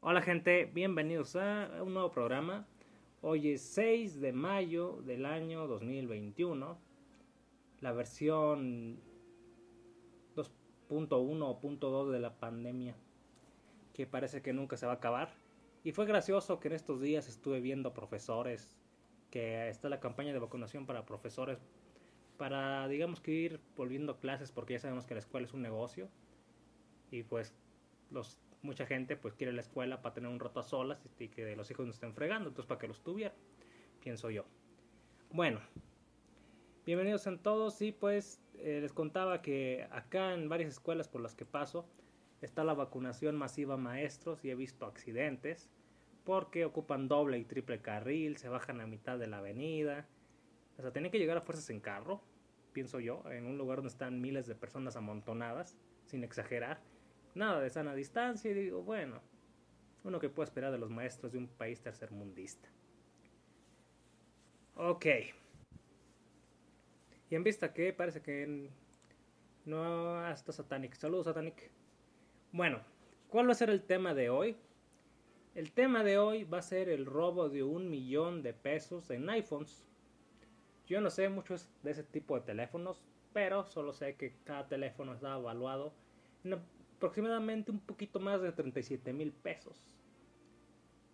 Hola gente, bienvenidos a un nuevo programa. Hoy es 6 de mayo del año 2021. La versión 2.1 o 2 de la pandemia que parece que nunca se va a acabar. Y fue gracioso que en estos días estuve viendo profesores, que está la campaña de vacunación para profesores, para digamos que ir volviendo clases porque ya sabemos que la escuela es un negocio. Y pues los mucha gente pues quiere la escuela para tener un rato a solas y que los hijos no estén fregando, entonces para que los tuviera, pienso yo. Bueno, bienvenidos a todos. Y pues eh, les contaba que acá en varias escuelas por las que paso está la vacunación masiva maestros y he visto accidentes porque ocupan doble y triple carril, se bajan a mitad de la avenida, o sea, tienen que llegar a fuerzas en carro, pienso yo, en un lugar donde están miles de personas amontonadas, sin exagerar nada de sana distancia y digo, bueno, uno que puede esperar de los maestros de un país tercermundista. Ok. Y en vista que parece que no hasta Satanic. Saludos Satanic. Bueno, ¿cuál va a ser el tema de hoy? El tema de hoy va a ser el robo de un millón de pesos en iPhones. Yo no sé mucho de ese tipo de teléfonos, pero solo sé que cada teléfono está evaluado aproximadamente un poquito más de 37 mil pesos.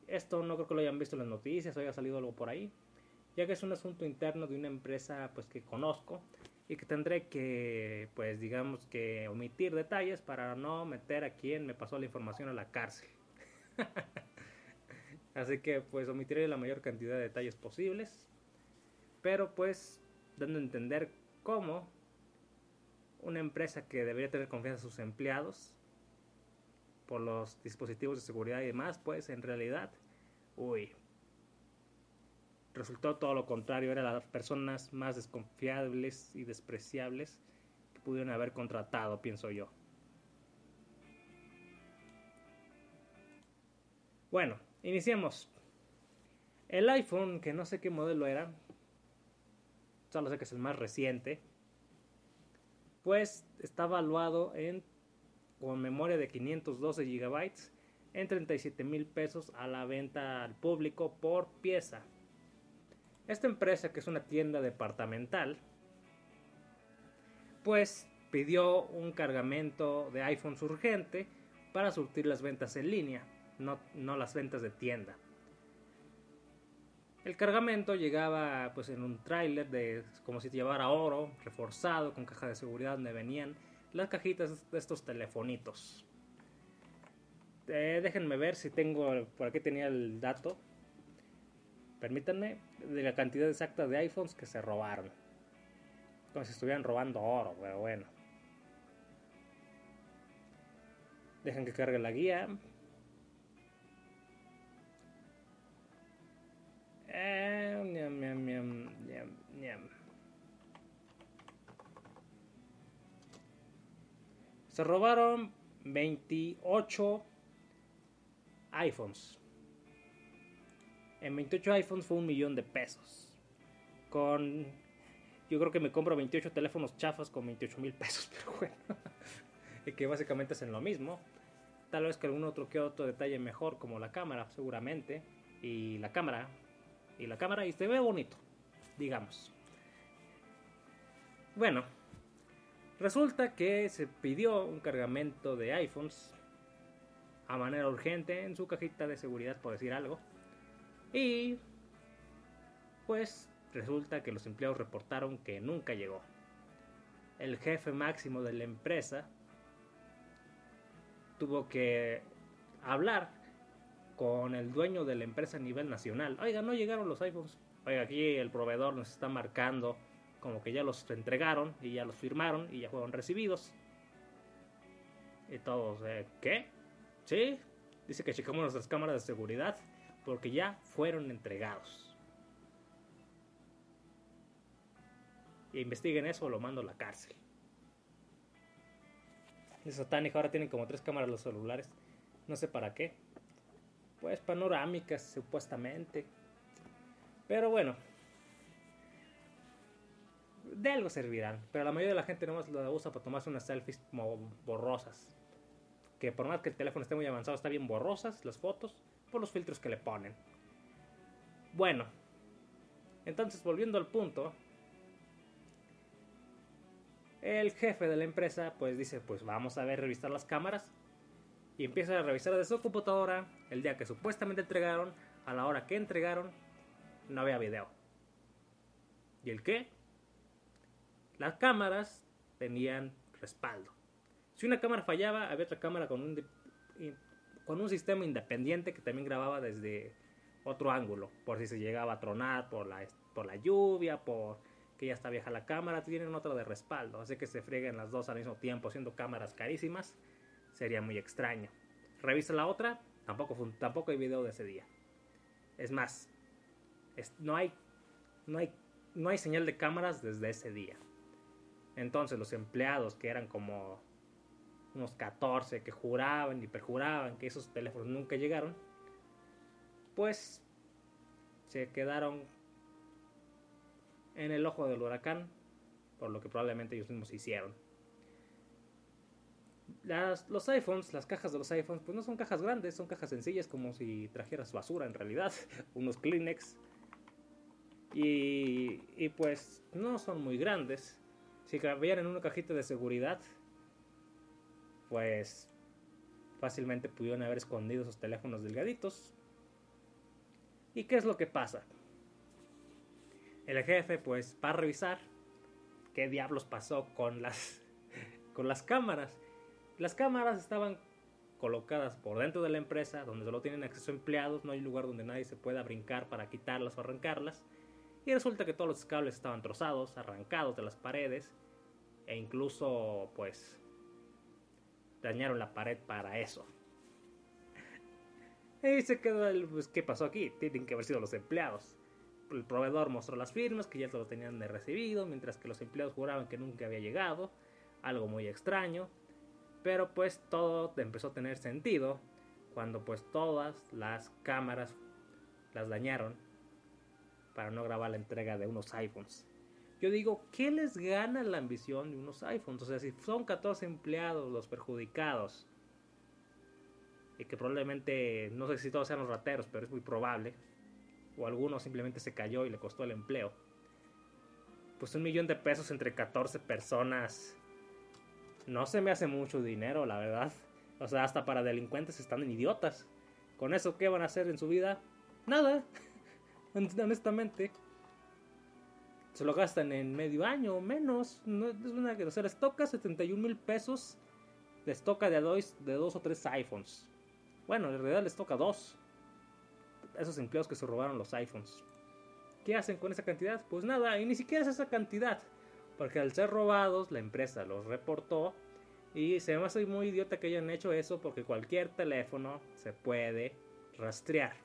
Esto no creo que lo hayan visto en las noticias o haya salido algo por ahí, ya que es un asunto interno de una empresa pues que conozco y que tendré que pues digamos que omitir detalles para no meter a quien me pasó la información a la cárcel. Así que pues omitiré la mayor cantidad de detalles posibles, pero pues dando a entender cómo una empresa que debería tener confianza en sus empleados por los dispositivos de seguridad y demás, pues en realidad, uy, resultó todo lo contrario, eran las personas más desconfiables y despreciables que pudieron haber contratado, pienso yo. Bueno, iniciemos. El iPhone, que no sé qué modelo era, solo sé que es el más reciente, pues está valuado en con memoria de 512 GB en 37 mil pesos a la venta al público por pieza. Esta empresa, que es una tienda departamental, pues pidió un cargamento de iPhones urgente para surtir las ventas en línea, no, no las ventas de tienda. El cargamento llegaba pues en un tráiler de como si llevara oro, reforzado con caja de seguridad donde venían las cajitas de estos telefonitos. Eh, déjenme ver si tengo por aquí tenía el dato. Permítanme de la cantidad exacta de iPhones que se robaron. Como si estuvieran robando oro, pero bueno. Dejen que cargue la guía. Se robaron 28 iPhones. En 28 iPhones fue un millón de pesos. Con. Yo creo que me compro 28 teléfonos chafas con 28 mil pesos, pero bueno. y que básicamente hacen lo mismo. Tal vez que algún otro que otro detalle mejor, como la cámara, seguramente. Y la cámara y la cámara y se ve bonito, digamos. Bueno, resulta que se pidió un cargamento de iPhones a manera urgente en su cajita de seguridad, por decir algo. Y pues resulta que los empleados reportaron que nunca llegó. El jefe máximo de la empresa tuvo que hablar con el dueño de la empresa a nivel nacional. Oiga, no llegaron los iPhones. Oiga, aquí el proveedor nos está marcando como que ya los entregaron y ya los firmaron y ya fueron recibidos. Y todos, eh, ¿qué? ¿Sí? Dice que checamos nuestras cámaras de seguridad porque ya fueron entregados. Y investiguen eso o lo mando a la cárcel. Es satánico, ahora tienen como tres cámaras los celulares. No sé para qué pues panorámicas supuestamente. Pero bueno, de algo servirán. Pero la mayoría de la gente nomás lo usa para tomarse unas selfies como borrosas. que por más que el teléfono esté muy avanzado, está bien borrosas las fotos por los filtros que le ponen. Bueno, entonces volviendo al punto, el jefe de la empresa pues dice, pues vamos a ver, revisar las cámaras. Y empieza a revisar de su computadora el día que supuestamente entregaron, a la hora que entregaron, no había video. ¿Y el qué? Las cámaras tenían respaldo. Si una cámara fallaba, había otra cámara con un, con un sistema independiente que también grababa desde otro ángulo, por si se llegaba a tronar por la, por la lluvia, por que ya está vieja la cámara, tienen otra de respaldo, así que se frieguen las dos al mismo tiempo, siendo cámaras carísimas, sería muy extraño. Revisa la otra, tampoco, tampoco hay video de ese día. Es más, no, hay, no, hay, no hay señal de cámaras desde ese día. Entonces los empleados que eran como unos 14 que juraban y perjuraban que esos teléfonos nunca llegaron, pues se quedaron en el ojo del huracán, por lo que probablemente ellos mismos hicieron. Las, los iPhones, las cajas de los iPhones, pues no son cajas grandes, son cajas sencillas como si trajeras basura en realidad, unos Kleenex. Y, y pues no son muy grandes. Si cabían en una cajita de seguridad, pues fácilmente pudieron haber escondido esos teléfonos delgaditos. ¿Y qué es lo que pasa? El jefe pues va a revisar qué diablos pasó con las con las cámaras. Las cámaras estaban colocadas por dentro de la empresa, donde solo tienen acceso empleados, no hay lugar donde nadie se pueda brincar para quitarlas o arrancarlas. Y resulta que todos los cables estaban trozados, arrancados de las paredes, e incluso pues dañaron la pared para eso. Y se quedó el, pues, ¿qué pasó aquí? Tienen que haber sido los empleados el proveedor mostró las firmas que ya se lo tenían recibido, mientras que los empleados juraban que nunca había llegado, algo muy extraño, pero pues todo empezó a tener sentido cuando pues todas las cámaras las dañaron para no grabar la entrega de unos iPhones. Yo digo, ¿qué les gana la ambición de unos iPhones? O sea, si son 14 empleados los perjudicados, y que probablemente, no sé si todos sean los rateros, pero es muy probable, o alguno simplemente se cayó y le costó el empleo. Pues un millón de pesos entre 14 personas no se me hace mucho dinero, la verdad. O sea, hasta para delincuentes están en idiotas. ¿Con eso qué van a hacer en su vida? Nada. Honestamente. Se lo gastan en medio año o menos. No, es una, o sea, les toca 71 mil pesos. Les toca de dos, de dos o tres iPhones. Bueno, en realidad les toca dos esos empleados que se robaron los iPhones. ¿Qué hacen con esa cantidad? Pues nada, y ni siquiera es esa cantidad. Porque al ser robados, la empresa los reportó. Y se me hace muy idiota que hayan hecho eso porque cualquier teléfono se puede rastrear.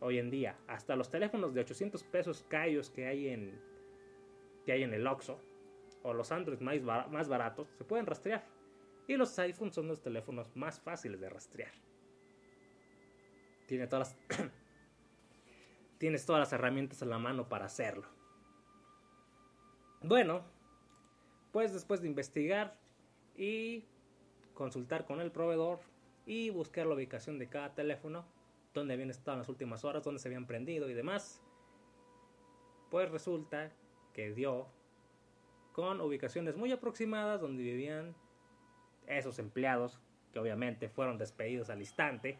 Hoy en día, hasta los teléfonos de 800 pesos callos que hay en, que hay en el Oxxo o los Android más, más baratos se pueden rastrear. Y los iPhones son los teléfonos más fáciles de rastrear. Tiene todas las tienes todas las herramientas a la mano para hacerlo. Bueno, pues después de investigar y consultar con el proveedor y buscar la ubicación de cada teléfono, dónde habían estado en las últimas horas, dónde se habían prendido y demás, pues resulta que dio con ubicaciones muy aproximadas donde vivían esos empleados que obviamente fueron despedidos al instante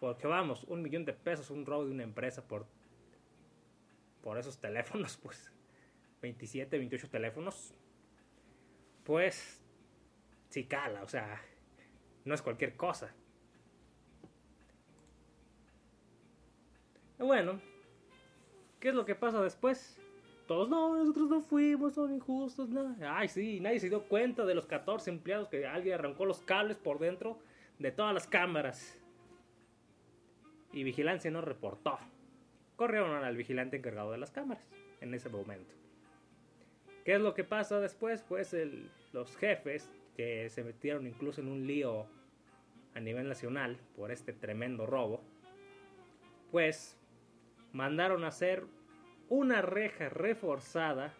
porque vamos, un millón de pesos, un robo de una empresa por, por esos teléfonos, pues 27, 28 teléfonos, pues sí o sea, no es cualquier cosa. Bueno, ¿qué es lo que pasa después? Todos, no, nosotros no fuimos, son injustos, no. Ay, sí, nadie se dio cuenta de los 14 empleados que alguien arrancó los cables por dentro de todas las cámaras y Vigilancia no reportó. Corrieron al vigilante encargado de las cámaras en ese momento. ¿Qué es lo que pasa después? Pues los jefes que se metieron incluso en un lío a nivel nacional por este tremendo robo, pues mandaron a hacer una reja reforzada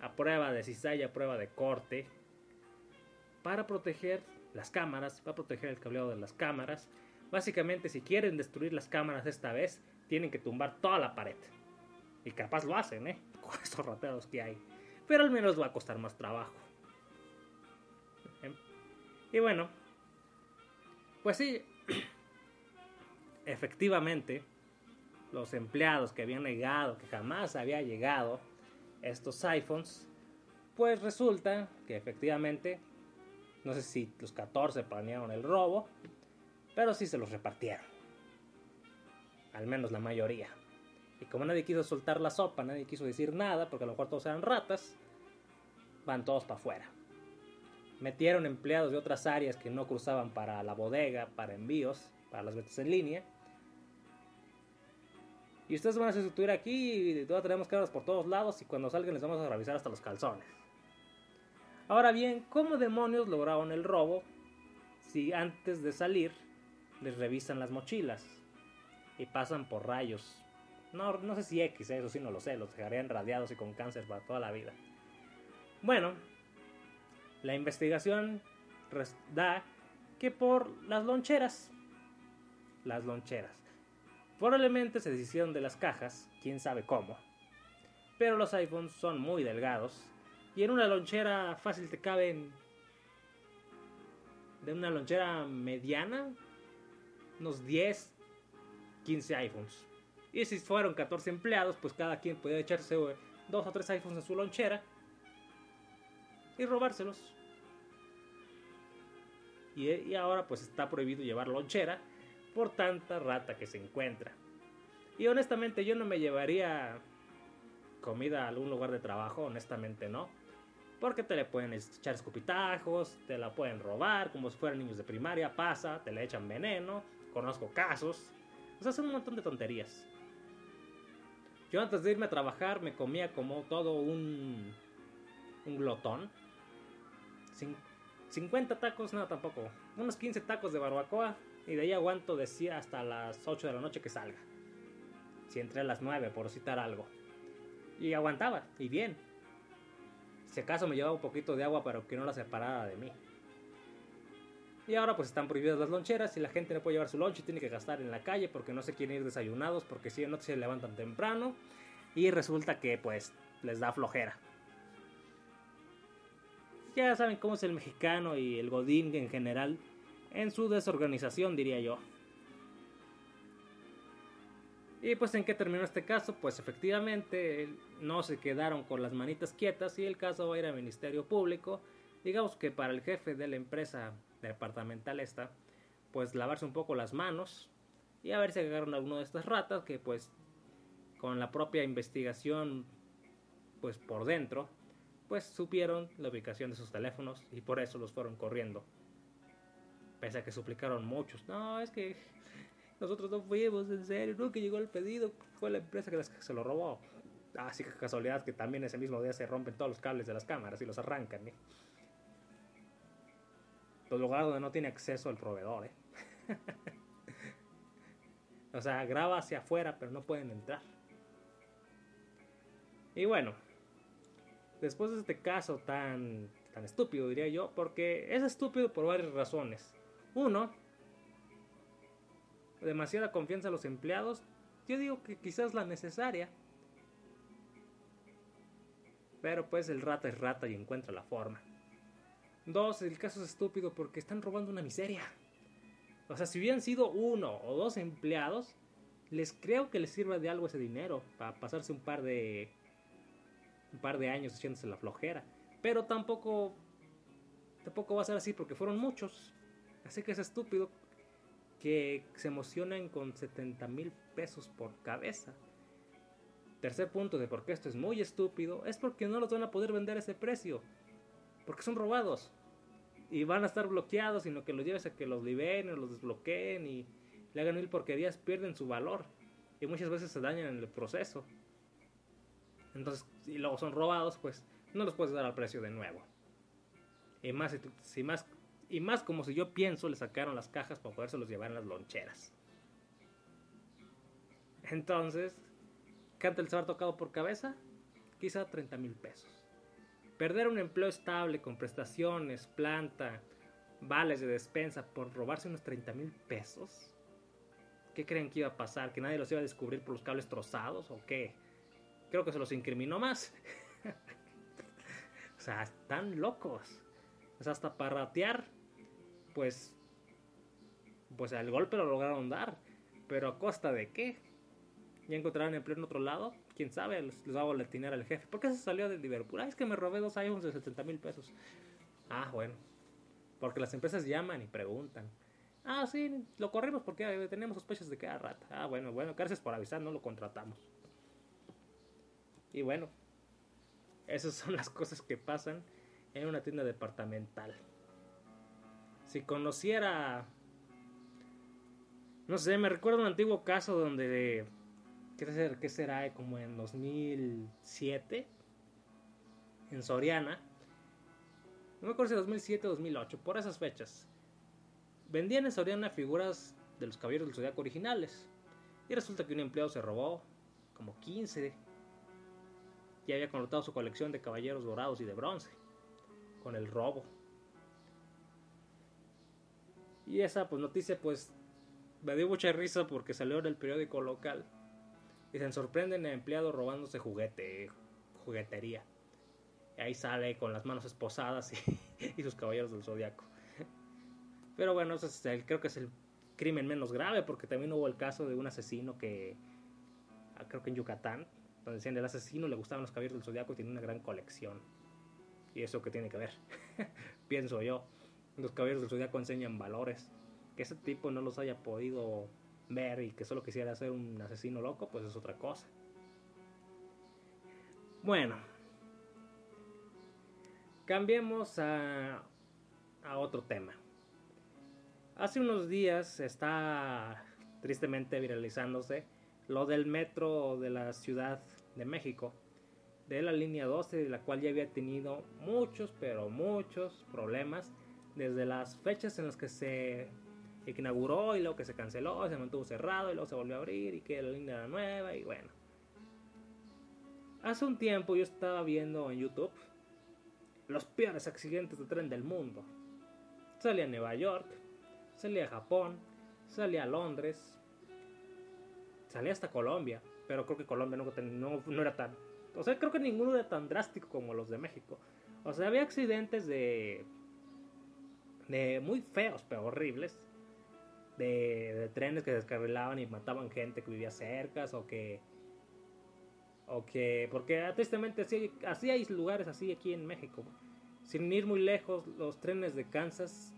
a prueba de cizalla, a prueba de corte, para proteger las cámaras, va a proteger el cableado de las cámaras. Básicamente, si quieren destruir las cámaras esta vez, tienen que tumbar toda la pared. Y capaz lo hacen, ¿eh? Estos rateros que hay. Pero al menos va a costar más trabajo. Y bueno, pues sí, efectivamente, los empleados que habían negado que jamás había llegado estos iPhones, pues resulta que efectivamente, no sé si los 14 planearon el robo, pero sí se los repartieron. Al menos la mayoría. Y como nadie quiso soltar la sopa, nadie quiso decir nada, porque a lo mejor todos eran ratas, van todos para afuera. Metieron empleados de otras áreas que no cruzaban para la bodega, para envíos, para las ventas en línea. Y ustedes van a sustituir aquí y todas tenemos cámaras por todos lados y cuando salgan les vamos a revisar hasta los calzones. Ahora bien, ¿cómo demonios lograron el robo si antes de salir les revisan las mochilas y pasan por rayos? No, no sé si X, eso sí no lo sé, los dejarían radiados y con cáncer para toda la vida. Bueno, la investigación da que por las loncheras. Las loncheras. Probablemente se deshicieron de las cajas, quién sabe cómo. Pero los iPhones son muy delgados y en una lonchera fácil te caben de una lonchera mediana unos 10, 15 iPhones. Y si fueron 14 empleados, pues cada quien podía echarse dos o tres iPhones en su lonchera y robárselos. Y, ahora pues está prohibido llevar lonchera por tanta rata que se encuentra. Y honestamente yo no me llevaría comida a algún lugar de trabajo, honestamente no. Porque te le pueden echar escupitajos, te la pueden robar, como si fueran niños de primaria, pasa, te le echan veneno, conozco casos. O sea, son un montón de tonterías. Yo antes de irme a trabajar me comía como todo un, un glotón. 50 tacos, no, tampoco. Unos 15 tacos de barbacoa. Y de ahí aguanto, decía, hasta las 8 de la noche que salga. Si entré a las 9, por citar algo. Y aguantaba, y bien. Si acaso me llevaba un poquito de agua, pero que no la separara de mí. Y ahora pues están prohibidas las loncheras y la gente no puede llevar su lonche y tiene que gastar en la calle porque no se quieren ir desayunados porque si no se levantan temprano y resulta que pues les da flojera ya saben cómo es el mexicano y el godín en general en su desorganización, diría yo. Y pues en qué terminó este caso, pues efectivamente no se quedaron con las manitas quietas y el caso va a ir al Ministerio Público. Digamos que para el jefe de la empresa departamental esta, pues lavarse un poco las manos y a ver si agarraron alguno de estas ratas que pues con la propia investigación pues por dentro pues supieron la ubicación de sus teléfonos y por eso los fueron corriendo. Pese a que suplicaron muchos. No, es que nosotros no fuimos, en serio, que llegó el pedido, fue la empresa que se lo robó. Así que casualidad que también ese mismo día se rompen todos los cables de las cámaras y los arrancan. ¿eh? Los lugares donde no tiene acceso el proveedor. ¿eh? o sea, graba hacia afuera, pero no pueden entrar. Y bueno, después de este caso tan, tan estúpido, diría yo, porque es estúpido por varias razones. Uno, demasiada confianza a los empleados. Yo digo que quizás la necesaria. Pero pues el rata es rata y encuentra la forma. Dos, el caso es estúpido porque están robando una miseria. O sea, si hubieran sido uno o dos empleados, les creo que les sirva de algo ese dinero para pasarse un par de un par de años echándose la flojera. Pero tampoco, tampoco va a ser así porque fueron muchos. Así que es estúpido que se emocionen con 70 mil pesos por cabeza. Tercer punto de por qué esto es muy estúpido es porque no los van a poder vender a ese precio. Porque son robados. Y van a estar bloqueados, sino que los lleves a que los liberen o los desbloqueen y le hagan mil porquerías, pierden su valor. Y muchas veces se dañan en el proceso. Entonces, si luego son robados, pues no los puedes dar al precio de nuevo. Y más, si más, y más como si yo pienso, le sacaron las cajas para los llevar en las loncheras. Entonces, ¿cuánto les habrá tocado por cabeza? Quizá 30 mil pesos. Perder un empleo estable con prestaciones, planta, vales de despensa por robarse unos 30 mil pesos. ¿Qué creen que iba a pasar? ¿Que nadie los iba a descubrir por los cables trozados o qué? Creo que se los incriminó más. o sea, están locos. O sea, hasta para ratear, pues, pues el golpe lo lograron dar. Pero a costa de qué? ¿Ya encontraron empleo en otro lado? ¿Quién sabe? Les, les va a boletinar al jefe. ¿Por qué se salió de Liverpool? Ah, es que me robé dos iPhones de 70 mil pesos. Ah, bueno. Porque las empresas llaman y preguntan. Ah, sí, lo corrimos porque tenemos sospechas de era rata. Ah, bueno, bueno, gracias por avisar, no lo contratamos. Y bueno, esas son las cosas que pasan en una tienda departamental. Si conociera... No sé, me recuerdo un antiguo caso donde... ¿Qué, qué será? Como en 2007. En Soriana. No me acuerdo si 2007 o 2008. Por esas fechas. Vendían en Soriana figuras de los caballeros del zodiaco originales. Y resulta que un empleado se robó como 15 y había conotado su colección de caballeros dorados y de bronce con el robo. Y esa pues noticia pues me dio mucha risa porque salió en el periódico local. Y se sorprenden el empleado robándose juguete, juguetería. Y ahí sale con las manos esposadas y, sus caballeros del zodiaco. Pero bueno, ese creo que es el crimen menos grave porque también hubo el caso de un asesino que ah, creo que en Yucatán, donde decían el asesino le gustaban los caballeros del zodiaco y tenía una gran colección. ¿Y eso qué tiene que ver? Pienso yo. Los caballeros del zodiaco enseñan valores. Que ese tipo no los haya podido ver y que solo quisiera ser un asesino loco, pues es otra cosa. Bueno, cambiemos a, a otro tema. Hace unos días está tristemente viralizándose lo del metro de la Ciudad de México de la línea 12, de la cual ya había tenido muchos, pero muchos problemas desde las fechas en las que se inauguró y luego que se canceló, se mantuvo cerrado y luego se volvió a abrir y que la línea era nueva y bueno. Hace un tiempo yo estaba viendo en YouTube los peores accidentes de tren del mundo. Salía a Nueva York, salía a Japón, salía a Londres, salía hasta Colombia, pero creo que Colombia no, no era tan o sea, creo que ninguno era tan drástico como los de México. O sea, había accidentes de. de muy feos, pero horribles. De, de trenes que descarrilaban y mataban gente que vivía cerca, o que. O que. Porque tristemente así, así hay lugares así aquí en México. Sin ir muy lejos, los trenes de Kansas.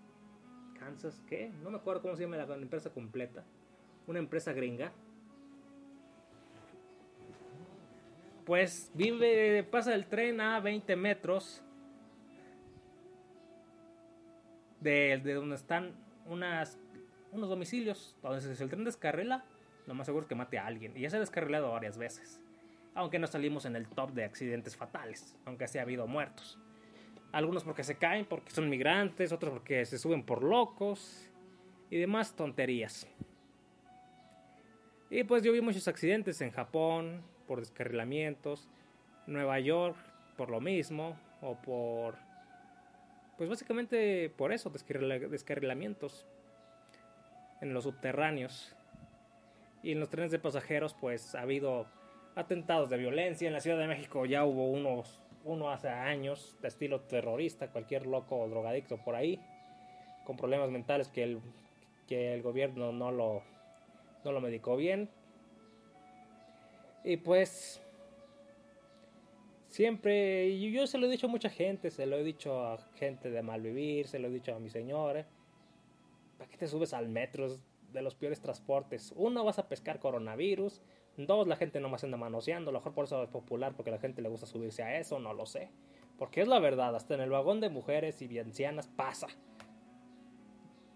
¿Kansas qué? No me acuerdo cómo se llama la empresa completa. Una empresa gringa pues vive, pasa el tren a 20 metros de, donde están unas, unos domicilios. Entonces, si el tren descarrila, lo más seguro es que mate a alguien. Y ya se ha descarrilado varias veces. Aunque no salimos en el top de accidentes fatales, aunque sí ha habido muertos. Algunos porque se caen, porque son migrantes, otros porque se suben por locos y demás tonterías. Y pues yo vi muchos accidentes en Japón, por descarrilamientos, Nueva York por lo mismo, o por... Pues básicamente por eso, descarrilamientos en los subterráneos. Y en los trenes de pasajeros pues ha habido atentados de violencia. En la Ciudad de México ya hubo unos, uno hace años de estilo terrorista, cualquier loco o drogadicto por ahí, con problemas mentales que el, que el gobierno no lo, no lo medicó bien y pues siempre, yo se lo he dicho a mucha gente, se lo he dicho a gente de Malvivir, se lo he dicho a mi señora, ¿para qué te subes al metro? de los peores transportes. Uno, vas a pescar coronavirus. Dos, la gente nomás anda manoseando. A lo mejor por eso es popular, porque la gente le gusta subirse a eso, no lo sé. Porque es la verdad, hasta en el vagón de mujeres y ancianas pasa.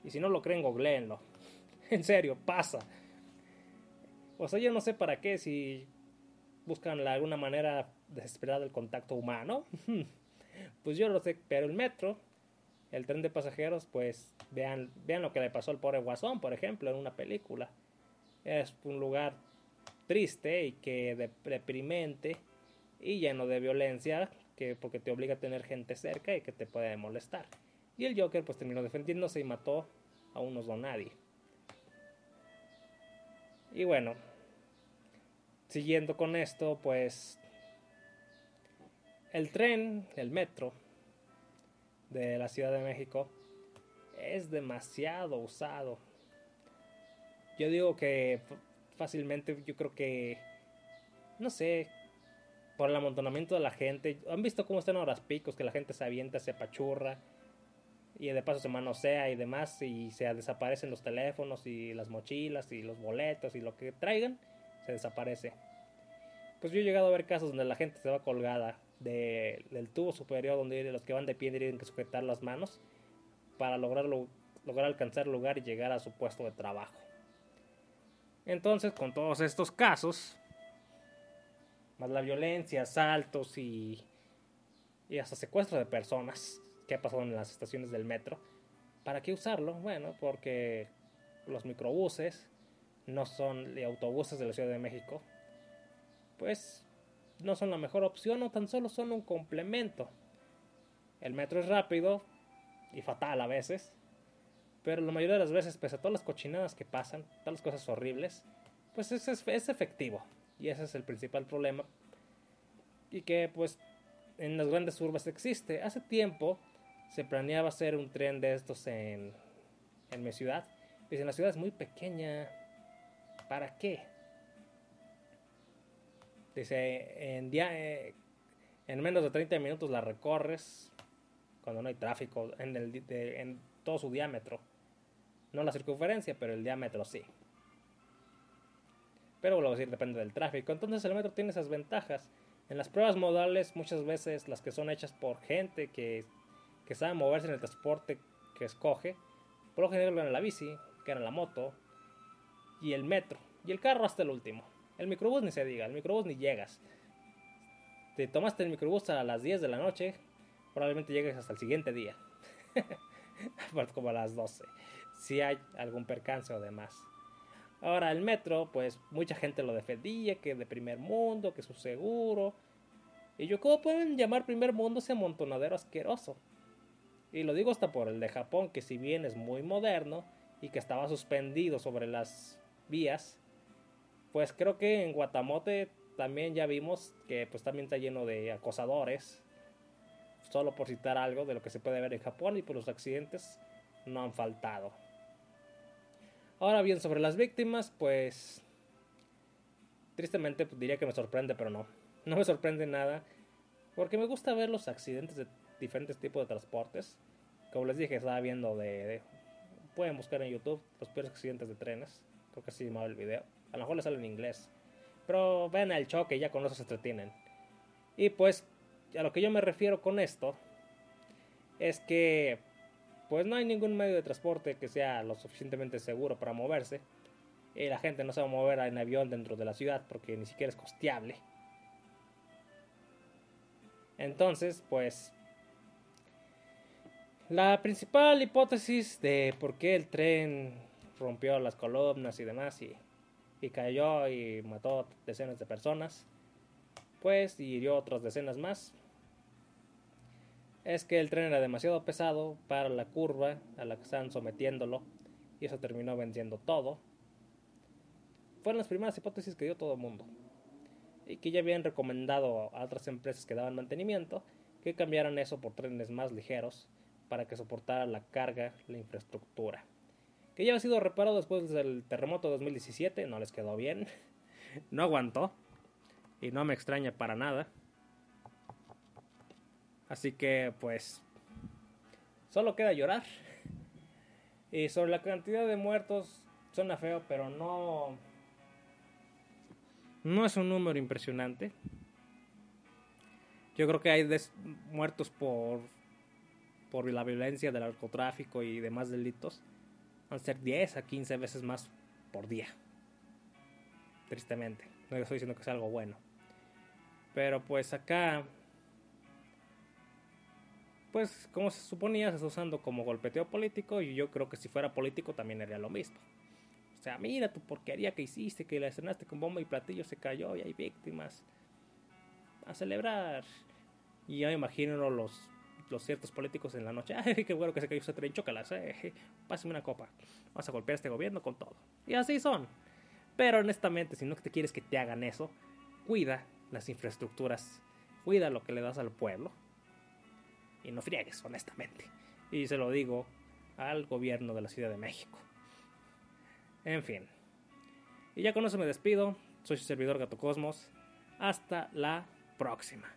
Y si no lo creen, googleenlo. en serio, pasa. O sea, yo no sé para qué, si buscan alguna manera desesperada del contacto humano. pues yo lo sé, pero el metro, el tren de pasajeros, pues vean, vean lo que le pasó al pobre Guasón, por ejemplo, en una película. Es un lugar triste y que deprimente y lleno de violencia, que porque te obliga a tener gente cerca y que te puede molestar. Y el Joker pues terminó defendiéndose y mató a unos don nadie. Y bueno, siguiendo con esto, pues el tren, el metro de la Ciudad de México es demasiado usado. Yo digo que fácilmente, yo creo que, no sé, por el amontonamiento de la gente. ¿Han visto cómo están horas picos? Que la gente se avienta, se apachurra y de paso se manosea y demás y se desaparecen los teléfonos y las mochilas y los boletos y lo que traigan se desaparece. Pues yo he llegado a ver casos donde la gente se va colgada del tubo superior donde los que van de pie tienen que sujetar las manos para lograrlo, lograr alcanzar el lugar y llegar a su puesto de trabajo. Entonces, con todos estos casos, más la violencia, asaltos y, y hasta secuestro de personas que ha pasado en las estaciones del metro, ¿para qué usarlo? Bueno, porque los microbuses no son autobuses de la Ciudad de México, pues no son la mejor opción o tan solo son un complemento. El metro es rápido y fatal a veces, pero la mayoría de las veces, pese a todas las cochinadas que pasan, todas las cosas horribles, pues es, es, efectivo. Y ese es el principal problema. Y que pues en las grandes urbes existe. Hace tiempo se planeaba hacer un tren de estos en, en mi ciudad. Dice, la ciudad es muy pequeña. ¿Para qué? Dice, en, día, eh, en menos de 30 minutos la recorres cuando no hay tráfico en, el, en todo su diámetro. No la circunferencia, pero el diámetro sí. Pero vuelvo a decir, depende del tráfico. Entonces el metro tiene esas ventajas. En las pruebas modales, muchas veces las que son hechas por gente que, que sabe moverse en el transporte que escoge, por lo general en la bici, era la moto, y el metro, y el carro hasta el último. El microbús ni se diga, el microbús ni llegas. Te tomaste el microbús a las 10 de la noche, probablemente llegues hasta el siguiente día. como a las 12. Si hay algún percance o demás. Ahora el metro, pues mucha gente lo defendía, que de primer mundo, que su seguro. Y yo, ¿cómo pueden llamar primer mundo ese amontonadero asqueroso? Y lo digo hasta por el de Japón, que si bien es muy moderno y que estaba suspendido sobre las vías, pues creo que en Guatamote también ya vimos que pues también está lleno de acosadores. Solo por citar algo de lo que se puede ver en Japón y por los accidentes no han faltado. Ahora bien, sobre las víctimas, pues tristemente pues, diría que me sorprende, pero no. No me sorprende nada. Porque me gusta ver los accidentes de diferentes tipos de transportes. Como les dije, estaba viendo de, pueden buscar en YouTube los peores accidentes de trenes. Creo que así se el video. A lo mejor les sale en inglés. Pero ven el choque ya con eso se entretienen. Y pues, a lo que yo me refiero con esto es que pues no hay ningún medio de transporte que sea lo suficientemente seguro para moverse. Y la gente no se va a mover en avión dentro de la ciudad porque ni siquiera es costeable. Entonces, pues la principal hipótesis de por qué el tren rompió las columnas y demás y y cayó y mató decenas de personas, pues y hirió otras decenas más. Es que el tren era demasiado pesado para la curva a la que están sometiéndolo y eso terminó venciendo todo. Fueron las primeras hipótesis que dio todo el mundo y que ya habían recomendado a otras empresas que daban mantenimiento que cambiaran eso por trenes más ligeros para que soportara la carga, la infraestructura que ya ha sido reparado después del terremoto 2017, no les quedó bien, no aguantó y no me extraña para nada. Así que pues solo queda llorar. Y sobre la cantidad de muertos, suena feo, pero no no es un número impresionante. Yo creo que hay muertos por por la violencia del narcotráfico y demás delitos van a ser 10 a 15 veces más por día. Tristemente. No estoy diciendo que sea algo bueno. Pero pues acá, pues como se suponía, se está usando como golpeteo político y yo creo que si fuera político también haría lo mismo. O sea, mira tu porquería que hiciste, que la estrenaste con bomba y platillo, se cayó y hay víctimas. A celebrar. Y ya me imagino los los ciertos políticos en la noche, ay, qué bueno que se cayó ese tren, chócalas, eh, pásame una copa, vamos a golpear a este gobierno con todo. Y así son. Pero honestamente, si no te quieres que te hagan eso, cuida las infraestructuras, cuida lo que le das al pueblo y no friegues, honestamente. Y se lo digo al gobierno de la Ciudad de México. En fin. Y ya con eso me despido. Soy su servidor Gato Cosmos. Hasta la próxima.